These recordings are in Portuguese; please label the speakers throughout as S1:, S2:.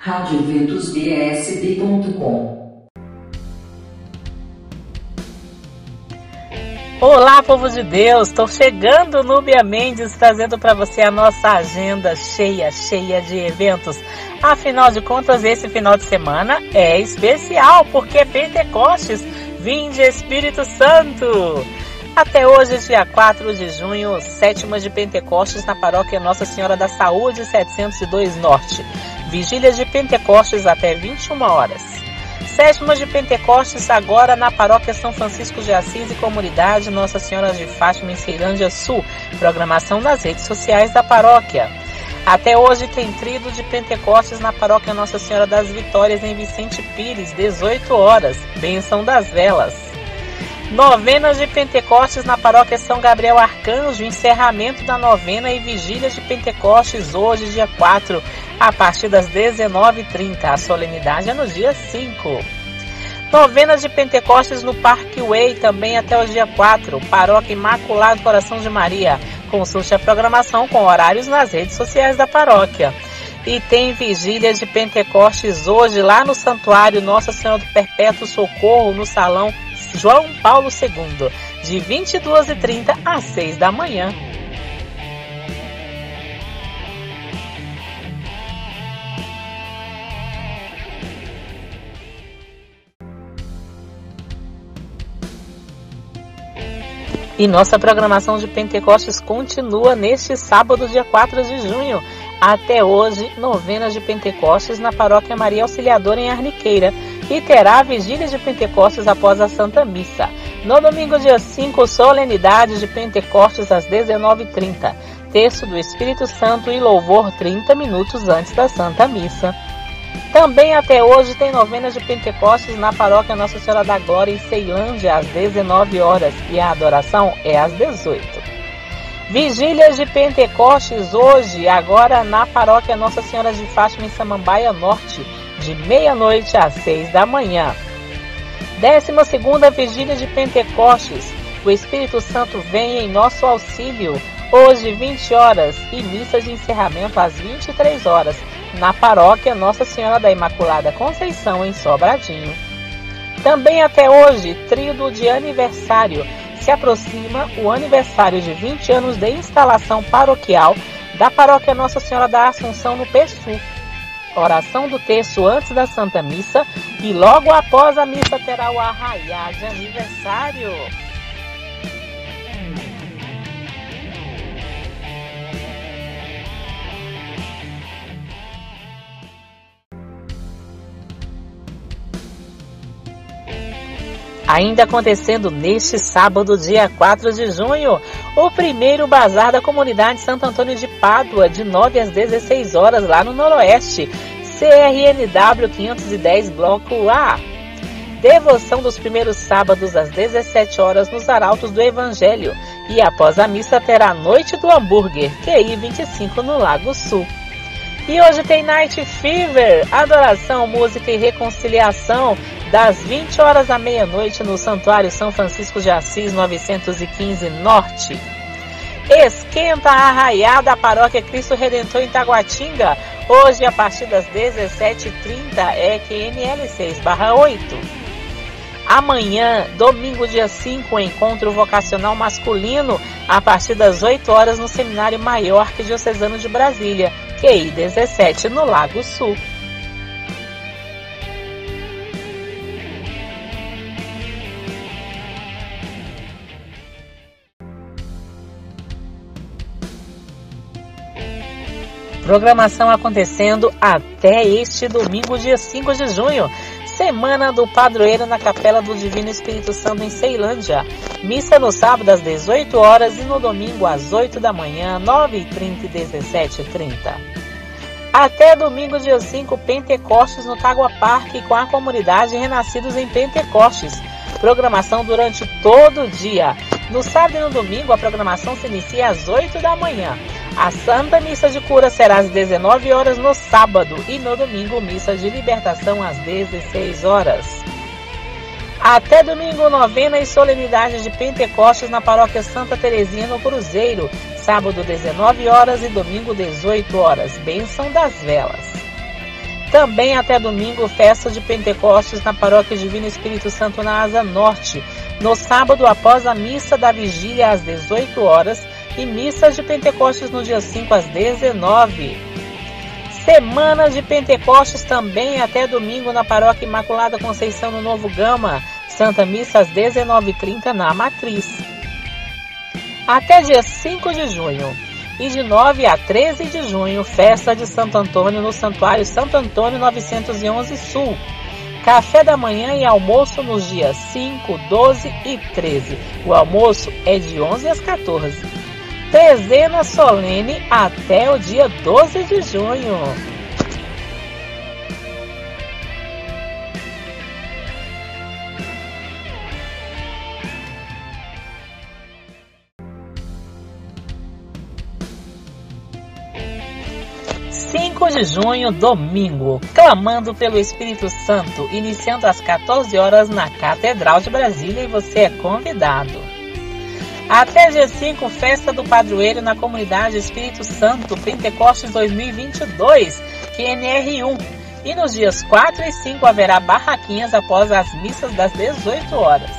S1: radioventusbsb.com
S2: Olá, povo de Deus! Estou chegando, Núbia Mendes, trazendo para você a nossa agenda cheia, cheia de eventos. Afinal de contas, esse final de semana é especial, porque é Pentecostes, vinde Espírito Santo! Até hoje, dia 4 de junho, sétima de Pentecostes na paróquia Nossa Senhora da Saúde, 702 Norte. Vigília de Pentecostes até 21 horas. Sétima de Pentecostes agora na paróquia São Francisco de Assis e comunidade Nossa Senhora de Fátima em Ceilândia Sul. Programação nas redes sociais da paróquia. Até hoje tem trido de Pentecostes na paróquia Nossa Senhora das Vitórias em Vicente Pires, 18 horas. Benção das velas. Novenas de Pentecostes na paróquia São Gabriel Arcanjo, encerramento da novena e vigília de Pentecostes hoje, dia 4, a partir das 19h30. A solenidade é no dia 5. Novenas de Pentecostes no Parque Way, também até o dia 4. Paróquia Imaculado Coração de Maria. Consulte a programação com horários nas redes sociais da paróquia. E tem vigília de Pentecostes hoje lá no Santuário Nossa Senhora do Perpétuo Socorro, no Salão João Paulo II, de 22h30 às 6 da manhã. E nossa programação de Pentecostes continua neste sábado, dia 4 de junho. Até hoje, novenas de Pentecostes na Paróquia Maria Auxiliadora em Arniqueira e terá vigília de Pentecostes após a Santa Missa. No domingo, dia 5, solenidade de Pentecostes às 19h30. Texto do Espírito Santo e louvor 30 minutos antes da Santa Missa. Também até hoje tem novenas de Pentecostes na paróquia Nossa Senhora da Glória em Ceilândia às 19 horas e a adoração é às 18. Vigílias de Pentecostes hoje, agora na paróquia Nossa Senhora de Fátima em Samambaia Norte, de meia-noite às seis da manhã. Décima segunda Vigília de Pentecostes, o Espírito Santo vem em nosso auxílio, hoje 20 horas e missa de encerramento às 23 horas, na paróquia Nossa Senhora da Imaculada Conceição, em Sobradinho. Também até hoje, tríduo de aniversário, se aproxima o aniversário de 20 anos de instalação paroquial da paróquia Nossa Senhora da Assunção no Pessu, oração do texto antes da Santa Missa e logo após a missa terá o arraiá de aniversário. Ainda acontecendo neste sábado, dia 4 de junho, o primeiro bazar da comunidade Santo Antônio de Pádua, de 9 às 16 horas, lá no Noroeste, CRNW 510, Bloco A. Devoção dos primeiros sábados às 17 horas nos Arautos do Evangelho e após a missa terá a Noite do Hambúrguer, QI 25 no Lago Sul. E hoje tem Night Fever, adoração, música e reconciliação das 20 horas à meia-noite no Santuário São Francisco de Assis 915 Norte. Esquenta a arraiada Paróquia Cristo Redentor em Taguatinga, hoje a partir das 17h30, EQNL6 8. Amanhã, domingo dia 5, encontro vocacional masculino, a partir das 8 horas no Seminário Maior Diocesano de Brasília, QI 17 no Lago Sul. Programação acontecendo até este domingo, dia 5 de junho. Semana do Padroeiro na Capela do Divino Espírito Santo em Ceilândia. Missa no sábado às 18 horas e no domingo às 8 da manhã, 9h30 e 17h30. Até domingo, dia 5, Pentecostes no Tagua Parque com a comunidade Renascidos em Pentecostes. Programação durante todo o dia. No sábado e no domingo, a programação se inicia às 8 da manhã. A Santa Missa de Cura será às 19 horas no sábado e no domingo, Missa de Libertação às 16 horas. Até domingo, novena e solenidade de Pentecostes na Paróquia Santa Terezinha no Cruzeiro. Sábado, 19 horas e domingo, 18 horas. Bênção das velas. Também até domingo, festa de Pentecostes na Paróquia Divino Espírito Santo na Asa Norte. No sábado, após a missa da vigília às 18 horas e missas de Pentecostes no dia 5 às 19. Semana de Pentecostes também até domingo na Paróquia Imaculada Conceição no Novo Gama. Santa Missa às 19h30 na Matriz. Até dia 5 de junho e de 9 a 13 de junho, festa de Santo Antônio no Santuário Santo Antônio 911 Sul. Café da manhã e almoço nos dias 5, 12 e 13. O almoço é de 11 às 14. Trezena solene até o dia 12 de junho. de junho, domingo, clamando pelo Espírito Santo, iniciando às 14 horas na Catedral de Brasília e você é convidado. Até dia 5, festa do padroeiro na comunidade Espírito Santo, Pentecostes 2022, QNR1. E nos dias 4 e 5 haverá barraquinhas após as missas das 18 horas.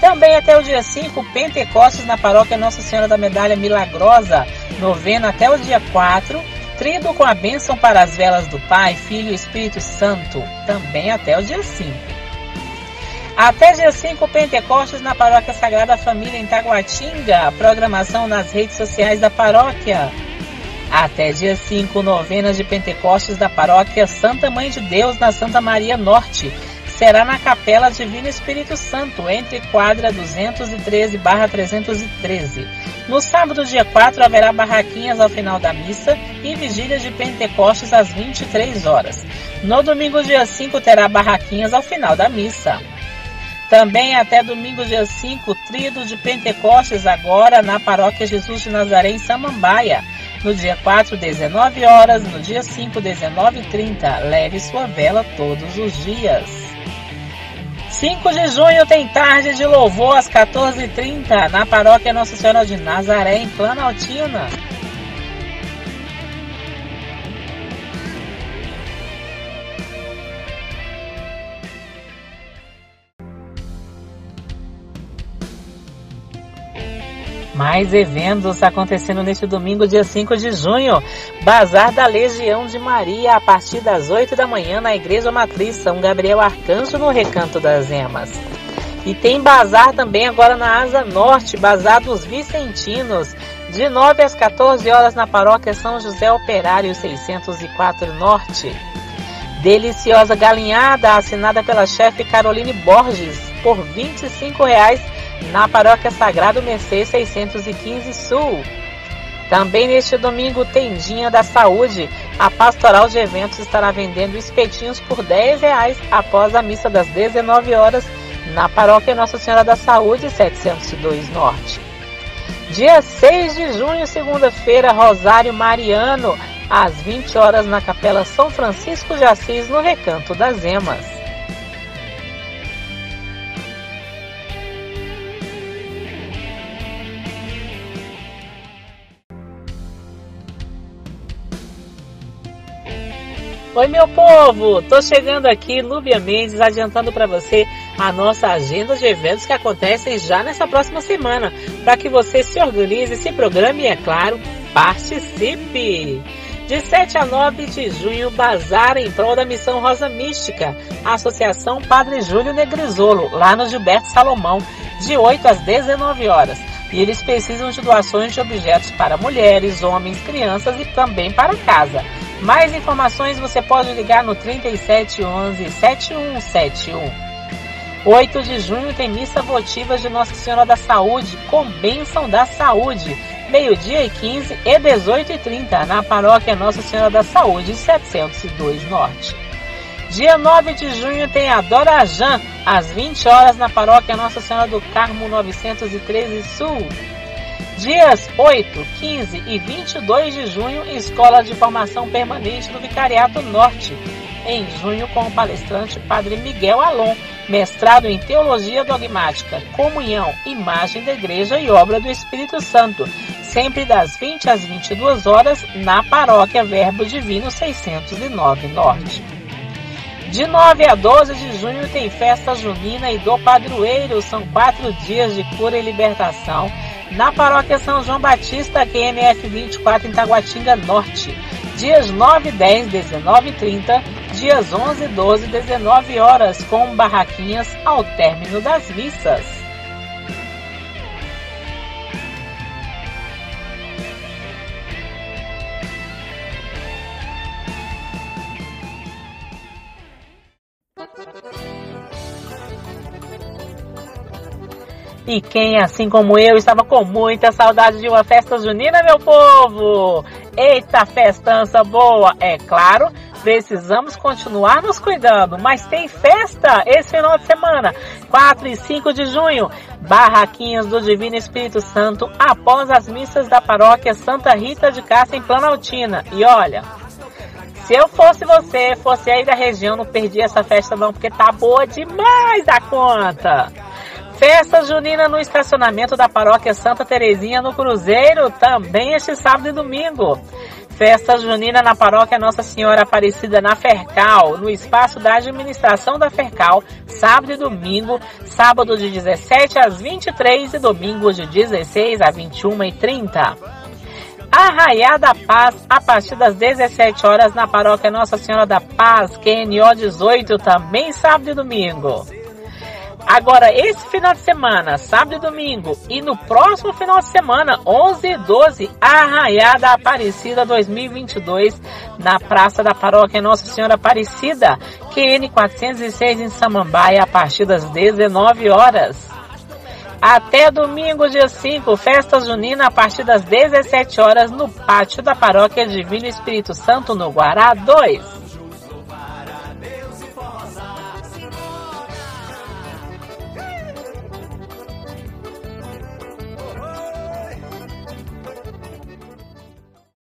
S2: Também até o dia 5, Pentecostes na paróquia Nossa Senhora da Medalha Milagrosa, novena até o dia 4 Trido com a bênção para as velas do Pai, Filho e Espírito Santo, também até o dia 5. Até dia 5, Pentecostes na Paróquia Sagrada Família em Taguatinga, programação nas redes sociais da paróquia. Até dia 5, novenas de Pentecostes da Paróquia Santa Mãe de Deus na Santa Maria Norte, será na Capela Divino Espírito Santo, entre quadra 213-313. No sábado, dia 4, haverá barraquinhas ao final da missa e vigília de Pentecostes às 23 horas. No domingo, dia 5, terá barraquinhas ao final da missa. Também até domingo, dia 5, trido de Pentecostes agora na Paróquia Jesus de Nazaré em Samambaia. No dia 4, 19 horas. No dia 5, 19 30. Leve sua vela todos os dias. 5 de junho tem tarde de louvor às 14h30 na paróquia Nossa Senhora de Nazaré, em Planaltina. Mais eventos acontecendo neste domingo, dia 5 de junho. Bazar da Legião de Maria, a partir das 8 da manhã, na Igreja Matriz São Gabriel Arcanjo, no Recanto das Emas. E tem bazar também agora na Asa Norte, Bazar dos Vicentinos, de 9 às 14 horas na Paróquia São José Operário 604 Norte. Deliciosa galinhada assinada pela chefe Caroline Borges por 25 reais na Paróquia Sagrado Mercê 615 Sul. Também neste domingo, Tendinha da Saúde, a Pastoral de Eventos estará vendendo espetinhos por 10 reais após a missa das 19 horas na Paróquia Nossa Senhora da Saúde 702 Norte. Dia 6 de junho, segunda-feira, Rosário Mariano, às 20 horas na Capela São Francisco de Assis, no Recanto das Emas. Oi, meu povo! Tô chegando aqui, Lúbia Mendes, adiantando para você a nossa agenda de eventos que acontecem já nessa próxima semana, para que você se organize, se programe e, é claro, participe! De 7 a 9 de junho, Bazar em prol da Missão Rosa Mística, Associação Padre Júlio Negrisolo, lá no Gilberto Salomão, de 8 às 19 horas. E eles precisam de doações de objetos para mulheres, homens, crianças e também para casa. Mais informações você pode ligar no 3711 7171. 8 de junho tem missa votiva de Nossa Senhora da Saúde, com bênção da saúde, meio-dia e 15 e 18 e 30 na paróquia Nossa Senhora da Saúde, 702 Norte. Dia 9 de junho tem a Dorajan, às 20 horas na paróquia Nossa Senhora do Carmo, 913 Sul. Dias 8, 15 e 22 de junho, Escola de Formação Permanente do Vicariato Norte. Em junho, com o palestrante Padre Miguel Alon, mestrado em Teologia Dogmática, Comunhão, Imagem da Igreja e Obra do Espírito Santo, sempre das 20 às 22 horas, na Paróquia Verbo Divino 609 Norte. De 9 a 12 de junho tem festa junina e do padroeiro. São quatro dias de cura e libertação na paróquia São João Batista, QNF 24 em Taguatinga Norte. Dias 9, 10, 19 e 30, dias 11, 12 e 19 horas, com barraquinhas ao término das missas. E quem, assim como eu, estava com muita saudade de uma festa junina, meu povo? Eita, festança boa! É claro, precisamos continuar nos cuidando, mas tem festa esse final de semana, 4 e 5 de junho. Barraquinhas do Divino Espírito Santo após as missas da paróquia Santa Rita de Cássia em Planaltina. E olha, se eu fosse você, fosse aí da região, não perdi essa festa não, porque tá boa demais a conta. Festa junina no estacionamento da paróquia Santa Terezinha no Cruzeiro, também este sábado e domingo. Festa junina na paróquia Nossa Senhora Aparecida na Fercal, no espaço da administração da Fercal, sábado e domingo, sábado de 17 às 23 e domingo de 16 a 21 e 30. Arraiá da Paz, a partir das 17 horas na paróquia Nossa Senhora da Paz, QNO 18, também sábado e domingo. Agora, esse final de semana, sábado e domingo, e no próximo final de semana, 11 e 12, Arraiada Aparecida 2022, na Praça da Paróquia Nossa Senhora Aparecida, QN 406 em Samambaia, a partir das 19 horas. Até domingo, dia 5, festa junina a partir das 17 horas no pátio da Paróquia Divino Espírito Santo, no Guará 2.